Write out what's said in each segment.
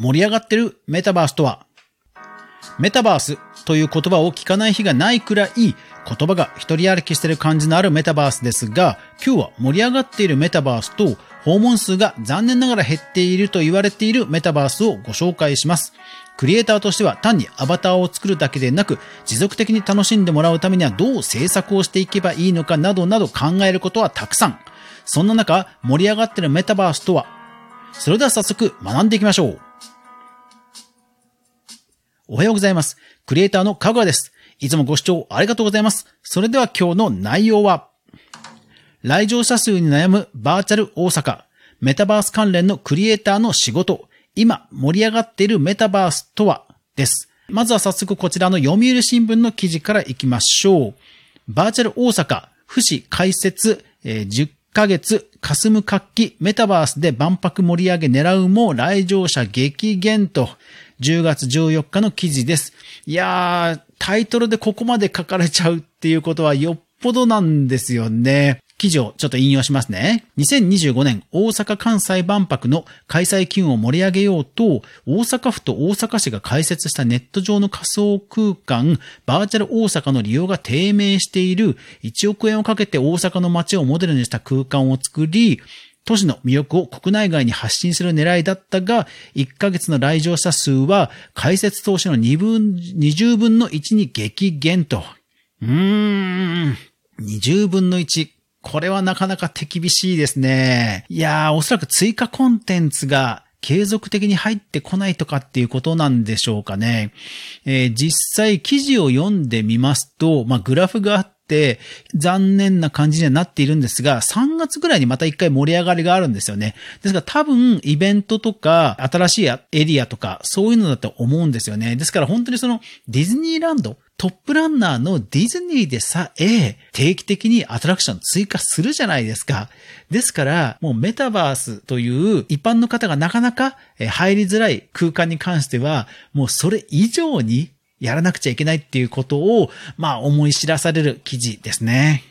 盛り上がってるメタバースとはメタバースという言葉を聞かない日がないくらい言葉が一人歩きしてる感じのあるメタバースですが、今日は盛り上がっているメタバースと訪問数が残念ながら減っていると言われているメタバースをご紹介します。クリエイターとしては単にアバターを作るだけでなく、持続的に楽しんでもらうためにはどう制作をしていけばいいのかなどなど考えることはたくさん。そんな中、盛り上がってるメタバースとはそれでは早速学んでいきましょう。おはようございます。クリエイターのかぐわです。いつもご視聴ありがとうございます。それでは今日の内容は、来場者数に悩むバーチャル大阪、メタバース関連のクリエイターの仕事、今盛り上がっているメタバースとはです。まずは早速こちらの読売新聞の記事から行きましょう。バーチャル大阪、不死解説、え、10ヶ月、霞む活気、メタバースで万博盛り上げ狙うも来場者激減と、10月14日の記事です。いやー、タイトルでここまで書かれちゃうっていうことはよっぽどなんですよね。記事をちょっと引用しますね。2025年大阪・関西万博の開催機運を盛り上げようと、大阪府と大阪市が開設したネット上の仮想空間、バーチャル大阪の利用が低迷している1億円をかけて大阪の街をモデルにした空間を作り、都市の魅力を国内外に発信する狙いだったが、1ヶ月の来場者数は開設投資の2分、20分の1に激減と。うーん、20分の1。これはなかなか手厳しいですね。いやー、おそらく追加コンテンツが継続的に入ってこないとかっていうことなんでしょうかね。えー、実際記事を読んでみますと、まあ、グラフがあって、残念な感じにはなっているんですが、3月ぐらいにまた一回盛り上がりがあるんですよね。ですから多分、イベントとか、新しいエリアとか、そういうのだと思うんですよね。ですから本当にその、ディズニーランドトップランナーのディズニーでさえ定期的にアトラクション追加するじゃないですか。ですから、もうメタバースという一般の方がなかなか入りづらい空間に関しては、もうそれ以上にやらなくちゃいけないっていうことを、まあ思い知らされる記事ですね。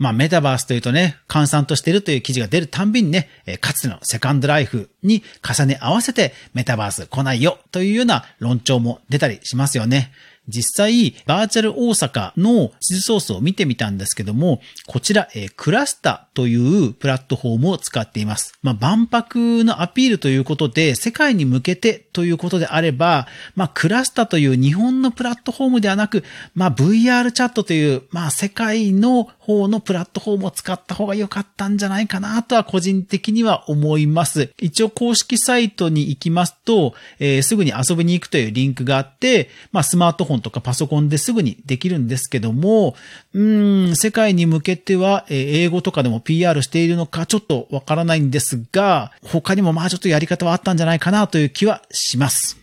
まあ、メタバースというとね、閑散としてるという記事が出るたんびにね、かつてのセカンドライフに重ね合わせてメタバース来ないよというような論調も出たりしますよね。実際、バーチャル大阪の地図ソースを見てみたんですけども、こちら、えー、クラスタというプラットフォームを使っています。まあ、万博のアピールということで、世界に向けてということであれば、まあ、クラスタという日本のプラットフォームではなく、まあ、VR チャットという、まあ、世界の方のプラットフォームを使った方が良かったんじゃないかなとは個人的には思います。一応公式サイトに行きますと、えー、すぐに遊びに行くというリンクがあって、まあ、スマートフォンとかパソコンですぐにできるんですけども、うん、世界に向けては、えー、英語とかでも PR しているのかちょっとわからないんですが、他にもまあちょっとやり方はあったんじゃないかなという気はします。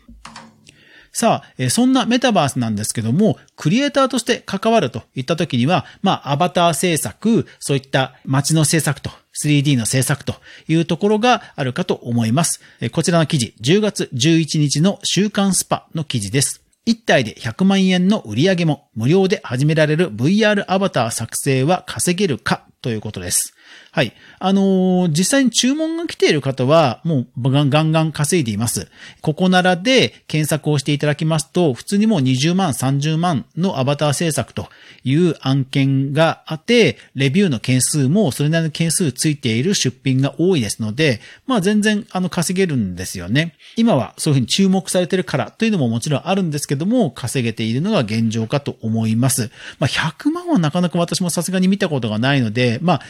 さあ、そんなメタバースなんですけども、クリエイターとして関わるといった時には、まあ、アバター制作、そういった街の制作と、3D の制作というところがあるかと思います。こちらの記事、10月11日の週刊スパの記事です。1体で100万円の売り上げも無料で始められる VR アバター作成は稼げるかということです。はい。あのー、実際に注文が来ている方は、もうガンガン稼いでいます。ここならで検索をしていただきますと、普通にもう20万、30万のアバター制作という案件があって、レビューの件数もそれなりの件数ついている出品が多いですので、まあ全然あの稼げるんですよね。今はそういうふうに注目されているからというのももちろんあるんですけども、稼げているのが現状かと思います。まあ100万はなかなか私もさすがに見たことがないので、まあ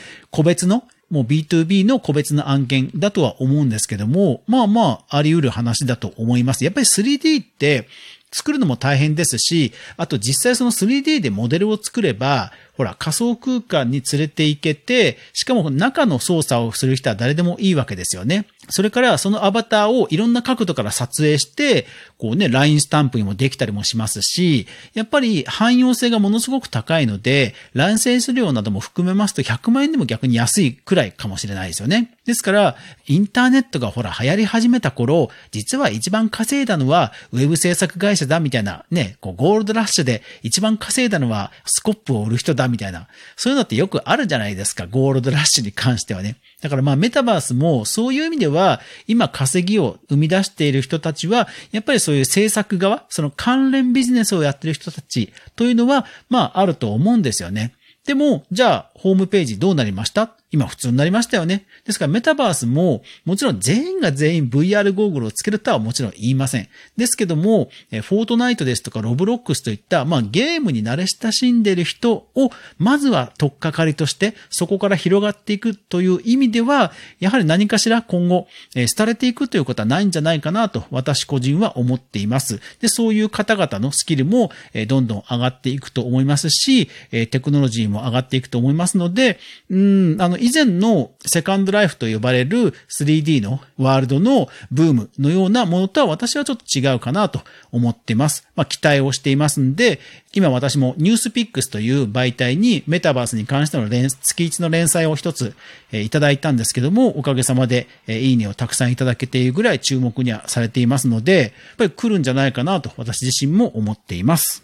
別のもう B2B の個別の案件だとは思うんですけども、まあまあ、あり得る話だと思います。やっぱり 3D って、作るのも大変ですし、あと実際その 3D でモデルを作れば、ほら、仮想空間に連れて行けて、しかも中の操作をする人は誰でもいいわけですよね。それからそのアバターをいろんな角度から撮影して、こうね、LINE スタンプにもできたりもしますし、やっぱり汎用性がものすごく高いので、ランセンス料なども含めますと100万円でも逆に安いくらいかもしれないですよね。ですから、インターネットがほら流行り始めた頃、実は一番稼いだのはウェブ制作会社だみたいな、ね、こうゴールドラッシュで一番稼いだのはスコップを売る人だみたいな、そういうのってよくあるじゃないですか、ゴールドラッシュに関してはね。だからまあメタバースもそういう意味では今稼ぎを生み出している人たちはやっぱりそういう制作側、その関連ビジネスをやってる人たちというのはまああると思うんですよね。でも、じゃあ、ホームページどうなりました？今普通になりましたよね。ですからメタバースも、もちろん全員が全員 VR ゴーグルをつけるとはもちろん言いません。ですけども、フォートナイトですとかロブロックスといった、まあゲームに慣れ親しんでいる人を、まずは取っかかりとして、そこから広がっていくという意味では、やはり何かしら今後、え廃れていくということはないんじゃないかなと、私個人は思っています。で、そういう方々のスキルも、えどんどん上がっていくと思いますし、えテクノロジーも上がっていくと思いますので、うん、あの、以前のセカンドライフと呼ばれる 3D のワールドのブームのようなものとは私はちょっと違うかなと思っています。まあ、期待をしていますんで、今私もニュースピックスという媒体にメタバースに関しての月1の連載を一つ、え、いただいたんですけども、おかげさまで、え、いいねをたくさんいただけているぐらい注目にはされていますので、やっぱり来るんじゃないかなと私自身も思っています。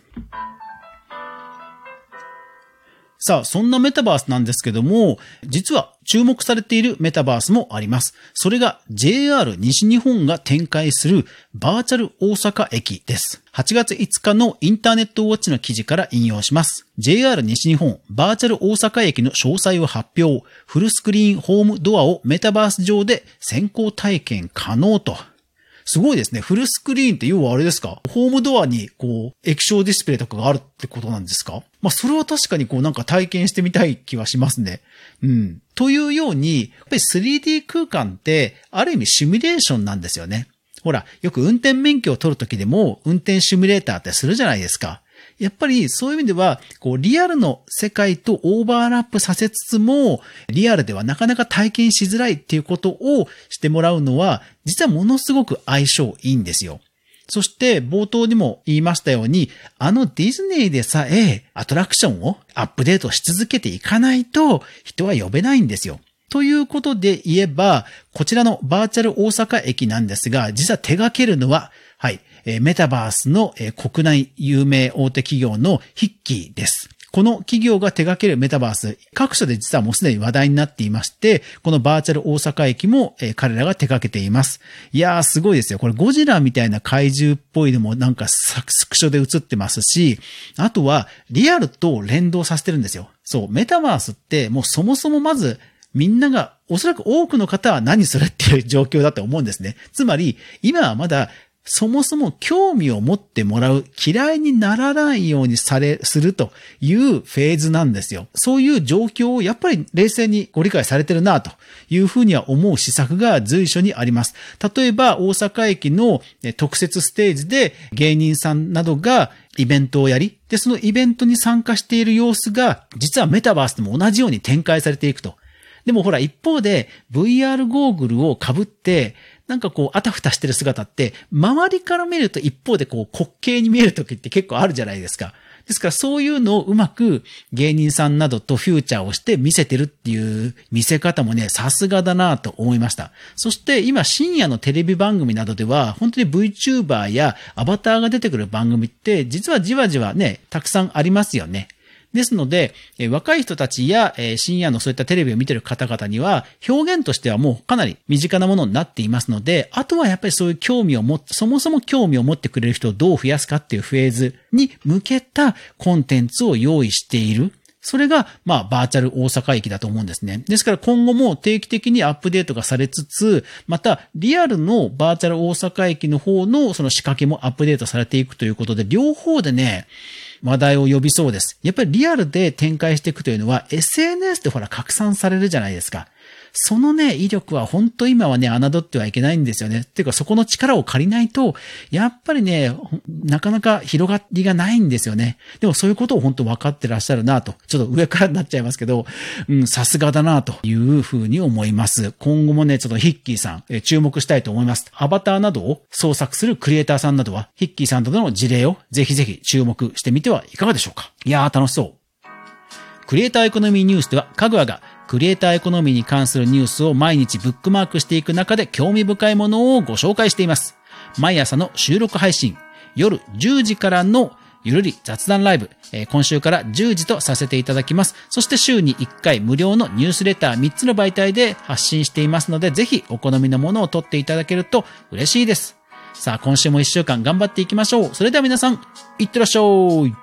さあ、そんなメタバースなんですけども、実は注目されているメタバースもあります。それが JR 西日本が展開するバーチャル大阪駅です。8月5日のインターネットウォッチの記事から引用します。JR 西日本バーチャル大阪駅の詳細を発表。フルスクリーンホームドアをメタバース上で先行体験可能と。すごいですね。フルスクリーンって要はあれですか？ホームドアにこう、液晶ディスプレイとかがあるってことなんですか？まあ、それは確かにこうなんか体験してみたい気はしますね。うん。というように、やっぱり 3D 空間って、ある意味シミュレーションなんですよね。ほら、よく運転免許を取るときでも、運転シミュレーターってするじゃないですか。やっぱりそういう意味では、こう、リアルの世界とオーバーラップさせつつも、リアルではなかなか体験しづらいっていうことをしてもらうのは、実はものすごく相性いいんですよ。そして冒頭にも言いましたように、あのディズニーでさえアトラクションをアップデートし続けていかないと人は呼べないんですよ。ということで言えば、こちらのバーチャル大阪駅なんですが、実は手掛けるのは、はい、メタバースの国内有名大手企業のヒッキーです。この企業が手掛けるメタバース、各所で実はもうすでに話題になっていまして、このバーチャル大阪駅も、え、彼らが手掛けています。いやーすごいですよ。これゴジラみたいな怪獣っぽいのもなんかスクショで映ってますし、あとはリアルと連動させてるんですよ。そう、メタバースってもうそもそもまずみんなが、おそらく多くの方は何するっていう状況だと思うんですね。つまり、今はまだそもそも興味を持ってもらう、嫌いにならないようにされ、するというフェーズなんですよ。そういう状況をやっぱり冷静にご理解されてるなというふうには思う施策が随所にあります。例えば大阪駅の特設ステージで芸人さんなどがイベントをやり、で、そのイベントに参加している様子が、実はメタバースでも同じように展開されていくと。でもほら、一方で VR ゴーグルを被って、なんかこう、あたふたしてる姿って、周りから見ると一方でこう、滑稽に見える時って結構あるじゃないですか。ですからそういうのをうまく芸人さんなどとフューチャーをして見せてるっていう見せ方もね、さすがだなと思いました。そして今深夜のテレビ番組などでは本当に VTuber やアバターが出てくる番組って実はじわじわね、たくさんありますよね。ですので、え若い人たちや、え深夜のそういったテレビを見てる方々には、表現としてはもうかなり身近なものになっていますので、あとはやっぱりそういう興味を持って、そもそも興味を持ってくれる人をどう増やすかっていうフェーズに向けたコンテンツを用意している。それが、まあ、バーチャル大阪駅だと思うんですね。ですから今後も定期的にアップデートがされつつ、また、リアルのバーチャル大阪駅の方のその仕掛けもアップデートされていくということで、両方でね、話題を呼びそうです。やっぱりリアルで展開していくというのは SNS でほら拡散されるじゃないですか。そのね、威力は本当今はね、侮ってはいけないんですよね。っていうかそこの力を借りないと、やっぱりね、なかなか広がりがないんですよね。でもそういうことを本当分かってらっしゃるなと。ちょっと上からになっちゃいますけど、うん、さすがだなというふうに思います。今後もね、ちょっとヒッキーさん、え注目したいと思います。アバターなどを創作するクリエイターさんなどは、ヒッキーさんとの事例をぜひぜひ注目してみてはいかがでしょうか。いやー楽しそう。クリエイターエコノミーニュースでは、かぐわがクリエイターエコノミーに関するニュースを毎日ブックマークしていく中で興味深いものをご紹介しています。毎朝の収録配信、夜10時からのゆるり雑談ライブ、え今週から10時とさせていただきます。そして週に1回無料のニュースレター3つの媒体で発信していますので、ぜひお好みのものを取っていただけると嬉しいです。さあ、今週も1週間頑張っていきましょう。それでは皆さん、いってらっしゃい。